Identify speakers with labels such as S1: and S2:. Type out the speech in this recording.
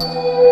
S1: Música